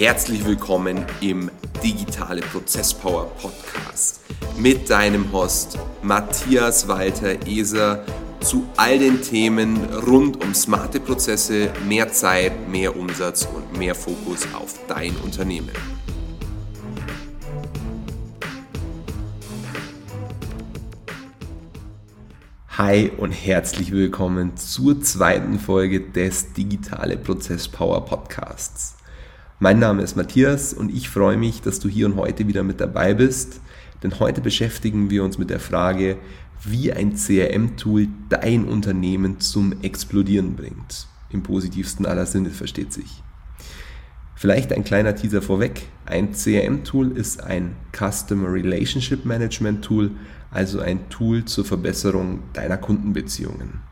Herzlich willkommen im Digitale Prozesspower Podcast mit deinem Host Matthias Walter Eser zu all den Themen rund um smarte Prozesse, mehr Zeit, mehr Umsatz und mehr Fokus auf dein Unternehmen. Hi und herzlich willkommen zur zweiten Folge des Digitale Prozesspower Podcasts. Mein Name ist Matthias und ich freue mich, dass du hier und heute wieder mit dabei bist, denn heute beschäftigen wir uns mit der Frage, wie ein CRM-Tool dein Unternehmen zum Explodieren bringt. Im positivsten aller Sinne versteht sich. Vielleicht ein kleiner Teaser vorweg. Ein CRM-Tool ist ein Customer Relationship Management Tool, also ein Tool zur Verbesserung deiner Kundenbeziehungen.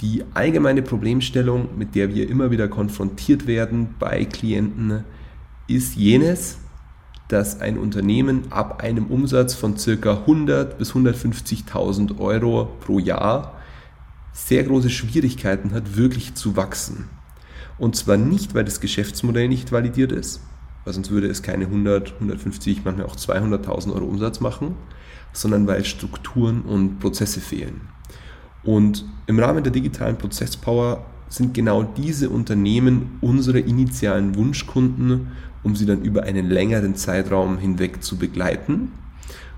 Die allgemeine Problemstellung, mit der wir immer wieder konfrontiert werden bei Klienten, ist jenes, dass ein Unternehmen ab einem Umsatz von ca. 100 bis 150.000 Euro pro Jahr sehr große Schwierigkeiten hat, wirklich zu wachsen. Und zwar nicht, weil das Geschäftsmodell nicht validiert ist, weil sonst würde es keine 100, 150, manchmal auch 200.000 Euro Umsatz machen, sondern weil Strukturen und Prozesse fehlen. Und im Rahmen der digitalen Prozesspower sind genau diese Unternehmen unsere initialen Wunschkunden, um sie dann über einen längeren Zeitraum hinweg zu begleiten.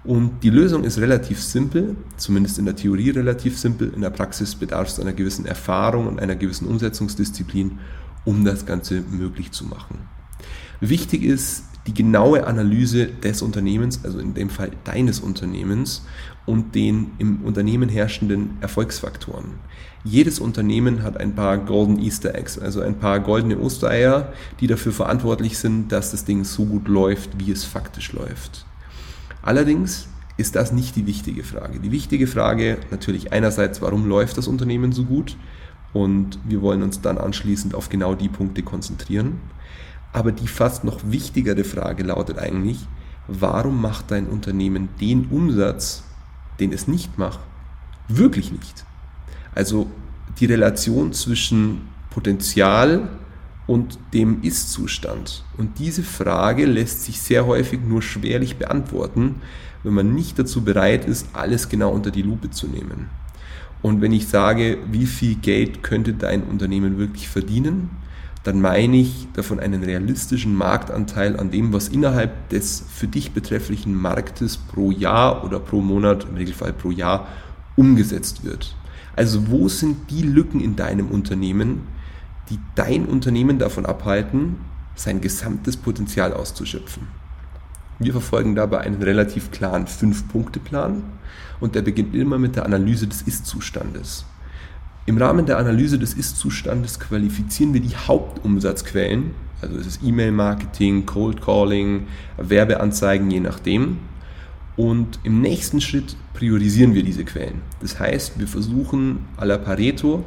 Und die Lösung ist relativ simpel, zumindest in der Theorie relativ simpel. In der Praxis bedarf es einer gewissen Erfahrung und einer gewissen Umsetzungsdisziplin, um das Ganze möglich zu machen. Wichtig ist die genaue Analyse des Unternehmens, also in dem Fall deines Unternehmens und den im Unternehmen herrschenden Erfolgsfaktoren. Jedes Unternehmen hat ein paar Golden Easter Eggs, also ein paar goldene Ostereier, die dafür verantwortlich sind, dass das Ding so gut läuft, wie es faktisch läuft. Allerdings ist das nicht die wichtige Frage. Die wichtige Frage natürlich einerseits, warum läuft das Unternehmen so gut? Und wir wollen uns dann anschließend auf genau die Punkte konzentrieren. Aber die fast noch wichtigere Frage lautet eigentlich, warum macht dein Unternehmen den Umsatz, den es nicht macht, wirklich nicht? Also die Relation zwischen Potenzial und dem Ist-Zustand. Und diese Frage lässt sich sehr häufig nur schwerlich beantworten, wenn man nicht dazu bereit ist, alles genau unter die Lupe zu nehmen. Und wenn ich sage, wie viel Geld könnte dein Unternehmen wirklich verdienen, dann meine ich davon einen realistischen Marktanteil an dem, was innerhalb des für dich betrefflichen Marktes pro Jahr oder pro Monat, im Regelfall pro Jahr, umgesetzt wird. Also wo sind die Lücken in deinem Unternehmen, die dein Unternehmen davon abhalten, sein gesamtes Potenzial auszuschöpfen? Wir verfolgen dabei einen relativ klaren Fünf-Punkte-Plan und der beginnt immer mit der Analyse des Ist-Zustandes. Im Rahmen der Analyse des Ist-Zustandes qualifizieren wir die Hauptumsatzquellen, also es ist E-Mail-Marketing, Cold Calling, Werbeanzeigen, je nachdem. Und im nächsten Schritt priorisieren wir diese Quellen. Das heißt, wir versuchen à la Pareto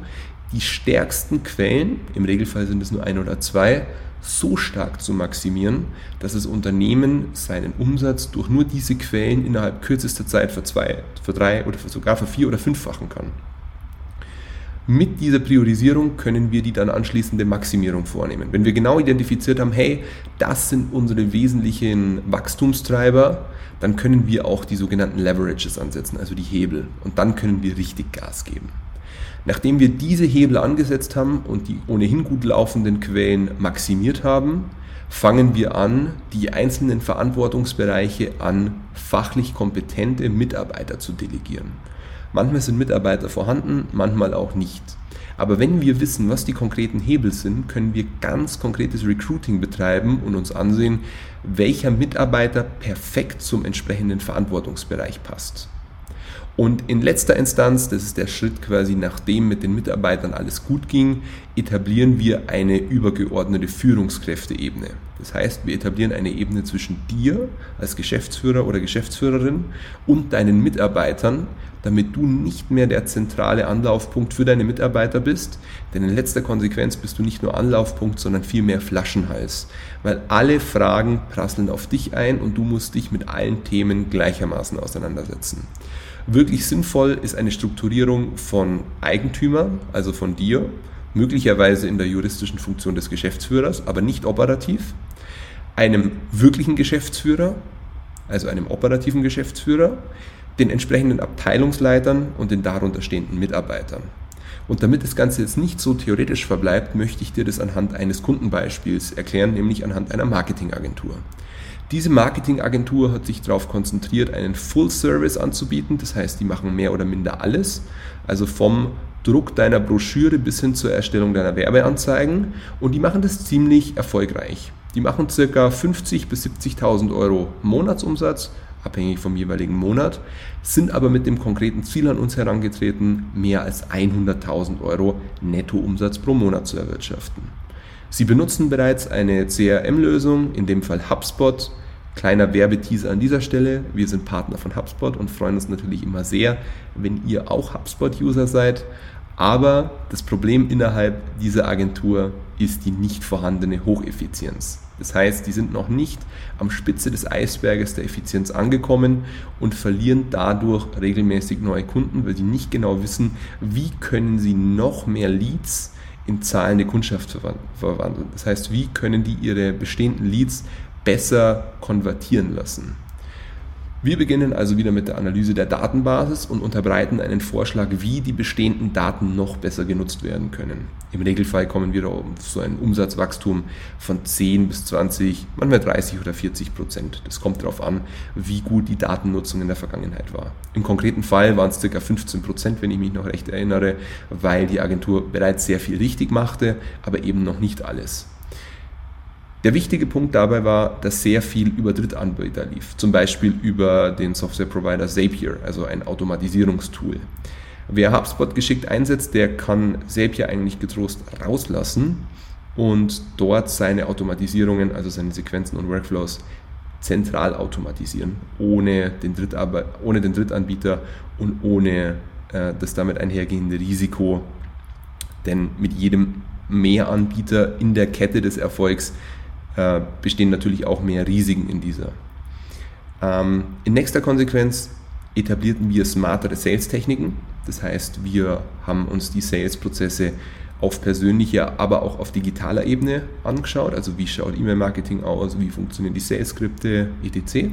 die stärksten Quellen, im Regelfall sind es nur ein oder zwei, so stark zu maximieren, dass das Unternehmen seinen Umsatz durch nur diese Quellen innerhalb kürzester Zeit für zwei, für drei oder sogar für vier oder fünffachen kann. Mit dieser Priorisierung können wir die dann anschließende Maximierung vornehmen. Wenn wir genau identifiziert haben, hey, das sind unsere wesentlichen Wachstumstreiber, dann können wir auch die sogenannten Leverages ansetzen, also die Hebel. Und dann können wir richtig Gas geben. Nachdem wir diese Hebel angesetzt haben und die ohnehin gut laufenden Quellen maximiert haben, fangen wir an, die einzelnen Verantwortungsbereiche an fachlich kompetente Mitarbeiter zu delegieren. Manchmal sind Mitarbeiter vorhanden, manchmal auch nicht. Aber wenn wir wissen, was die konkreten Hebel sind, können wir ganz konkretes Recruiting betreiben und uns ansehen, welcher Mitarbeiter perfekt zum entsprechenden Verantwortungsbereich passt. Und in letzter Instanz, das ist der Schritt quasi, nachdem mit den Mitarbeitern alles gut ging, etablieren wir eine übergeordnete Führungskräfteebene. Das heißt, wir etablieren eine Ebene zwischen dir als Geschäftsführer oder Geschäftsführerin und deinen Mitarbeitern, damit du nicht mehr der zentrale Anlaufpunkt für deine Mitarbeiter bist. Denn in letzter Konsequenz bist du nicht nur Anlaufpunkt, sondern vielmehr Flaschenhals. Weil alle Fragen prasseln auf dich ein und du musst dich mit allen Themen gleichermaßen auseinandersetzen. Wirklich sinnvoll ist eine Strukturierung von Eigentümern, also von dir, möglicherweise in der juristischen Funktion des Geschäftsführers, aber nicht operativ. einem wirklichen Geschäftsführer, also einem operativen Geschäftsführer, den entsprechenden Abteilungsleitern und den darunter stehenden Mitarbeitern. Und damit das Ganze jetzt nicht so theoretisch verbleibt, möchte ich dir das anhand eines Kundenbeispiels erklären, nämlich anhand einer Marketingagentur. Diese Marketingagentur hat sich darauf konzentriert, einen Full Service anzubieten. Das heißt, die machen mehr oder minder alles. Also vom Druck deiner Broschüre bis hin zur Erstellung deiner Werbeanzeigen. Und die machen das ziemlich erfolgreich. Die machen ca. 50.000 bis 70.000 Euro Monatsumsatz abhängig vom jeweiligen Monat, sind aber mit dem konkreten Ziel an uns herangetreten, mehr als 100.000 Euro Nettoumsatz pro Monat zu erwirtschaften. Sie benutzen bereits eine CRM-Lösung, in dem Fall HubSpot. Kleiner Werbeteaser an dieser Stelle. Wir sind Partner von HubSpot und freuen uns natürlich immer sehr, wenn ihr auch HubSpot-User seid. Aber das Problem innerhalb dieser Agentur ist die nicht vorhandene Hocheffizienz. Das heißt, die sind noch nicht am Spitze des Eisberges der Effizienz angekommen und verlieren dadurch regelmäßig neue Kunden, weil sie nicht genau wissen, wie können sie noch mehr Leads in zahlende Kundschaft verwandeln. Das heißt, wie können die ihre bestehenden Leads besser konvertieren lassen. Wir beginnen also wieder mit der Analyse der Datenbasis und unterbreiten einen Vorschlag, wie die bestehenden Daten noch besser genutzt werden können. Im Regelfall kommen wir auf so ein Umsatzwachstum von 10 bis 20, manchmal 30 oder 40 Prozent. Das kommt darauf an, wie gut die Datennutzung in der Vergangenheit war. Im konkreten Fall waren es ca. 15 Prozent, wenn ich mich noch recht erinnere, weil die Agentur bereits sehr viel richtig machte, aber eben noch nicht alles. Der wichtige Punkt dabei war, dass sehr viel über Drittanbieter lief, zum Beispiel über den Software-Provider Zapier, also ein Automatisierungstool. Wer HubSpot geschickt einsetzt, der kann Zapier eigentlich getrost rauslassen und dort seine Automatisierungen, also seine Sequenzen und Workflows zentral automatisieren, ohne den, ohne den Drittanbieter und ohne äh, das damit einhergehende Risiko. Denn mit jedem Mehranbieter in der Kette des Erfolgs äh, bestehen natürlich auch mehr Risiken in dieser. Ähm, in nächster Konsequenz etablierten wir smartere Sales-Techniken. Das heißt, wir haben uns die Sales-Prozesse auf persönlicher, aber auch auf digitaler Ebene angeschaut. Also wie schaut E-Mail-Marketing aus, wie funktionieren die Sales-Skripte, etc.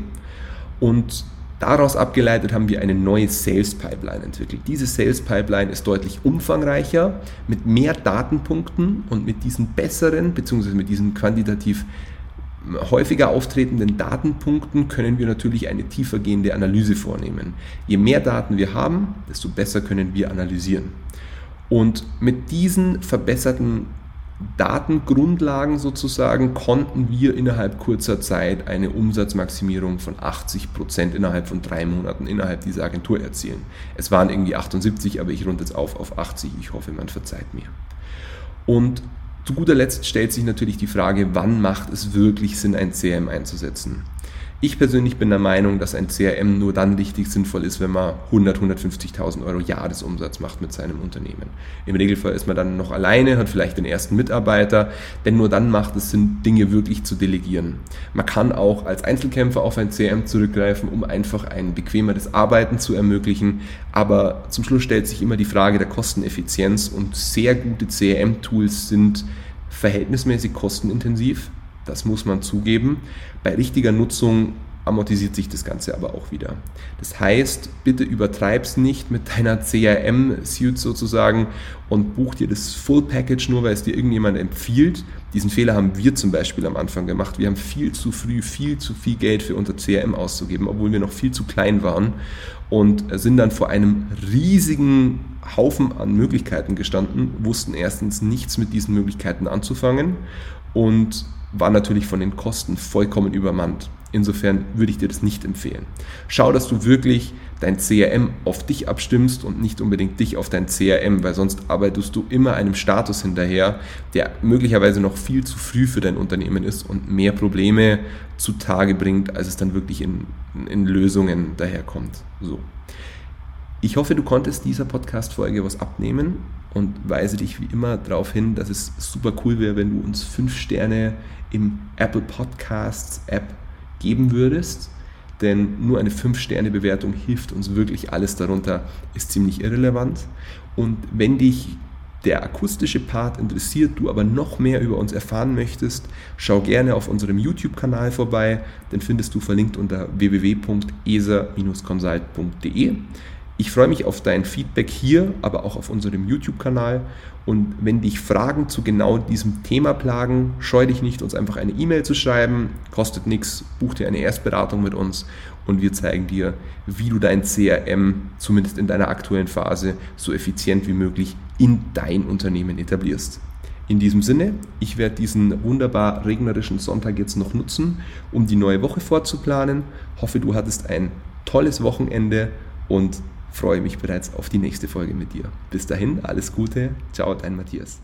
Und Daraus abgeleitet haben wir eine neue Sales Pipeline entwickelt. Diese Sales Pipeline ist deutlich umfangreicher, mit mehr Datenpunkten und mit diesen besseren bzw. mit diesen quantitativ häufiger auftretenden Datenpunkten können wir natürlich eine tiefergehende Analyse vornehmen. Je mehr Daten wir haben, desto besser können wir analysieren. Und mit diesen verbesserten Datengrundlagen sozusagen konnten wir innerhalb kurzer Zeit eine Umsatzmaximierung von 80 Prozent innerhalb von drei Monaten innerhalb dieser Agentur erzielen. Es waren irgendwie 78, aber ich runde jetzt auf auf 80. Ich hoffe, man verzeiht mir. Und zu guter Letzt stellt sich natürlich die Frage, wann macht es wirklich Sinn, ein CRM einzusetzen? Ich persönlich bin der Meinung, dass ein CRM nur dann richtig sinnvoll ist, wenn man 100, 150.000 Euro Jahresumsatz macht mit seinem Unternehmen. Im Regelfall ist man dann noch alleine, hat vielleicht den ersten Mitarbeiter, denn nur dann macht es Sinn, Dinge wirklich zu delegieren. Man kann auch als Einzelkämpfer auf ein CRM zurückgreifen, um einfach ein bequemeres Arbeiten zu ermöglichen, aber zum Schluss stellt sich immer die Frage der Kosteneffizienz und sehr gute CRM-Tools sind verhältnismäßig kostenintensiv das muss man zugeben. Bei richtiger Nutzung amortisiert sich das Ganze aber auch wieder. Das heißt, bitte übertreib's nicht mit deiner CRM-Suite sozusagen und buch dir das Full Package nur, weil es dir irgendjemand empfiehlt. Diesen Fehler haben wir zum Beispiel am Anfang gemacht. Wir haben viel zu früh viel zu viel Geld für unser CRM auszugeben, obwohl wir noch viel zu klein waren und sind dann vor einem riesigen Haufen an Möglichkeiten gestanden, wussten erstens nichts mit diesen Möglichkeiten anzufangen und war natürlich von den Kosten vollkommen übermannt. Insofern würde ich dir das nicht empfehlen. Schau, dass du wirklich dein CRM auf dich abstimmst und nicht unbedingt dich auf dein CRM, weil sonst arbeitest du immer einem Status hinterher, der möglicherweise noch viel zu früh für dein Unternehmen ist und mehr Probleme zutage bringt, als es dann wirklich in, in Lösungen daherkommt. So. Ich hoffe, du konntest dieser Podcast-Folge was abnehmen und weise dich wie immer darauf hin, dass es super cool wäre, wenn du uns fünf Sterne im Apple Podcasts App geben würdest. Denn nur eine 5-Sterne-Bewertung hilft uns wirklich. Alles darunter ist ziemlich irrelevant. Und wenn dich der akustische Part interessiert, du aber noch mehr über uns erfahren möchtest, schau gerne auf unserem YouTube-Kanal vorbei, den findest du verlinkt unter www.esa-consult.de. Ich freue mich auf dein Feedback hier, aber auch auf unserem YouTube-Kanal. Und wenn dich Fragen zu genau diesem Thema plagen, scheu dich nicht, uns einfach eine E-Mail zu schreiben. Kostet nichts, buch dir eine Erstberatung mit uns und wir zeigen dir, wie du dein CRM zumindest in deiner aktuellen Phase so effizient wie möglich in dein Unternehmen etablierst. In diesem Sinne, ich werde diesen wunderbar regnerischen Sonntag jetzt noch nutzen, um die neue Woche vorzuplanen. Hoffe, du hattest ein tolles Wochenende und freue mich bereits auf die nächste Folge mit dir. Bis dahin, alles Gute. Ciao, dein Matthias.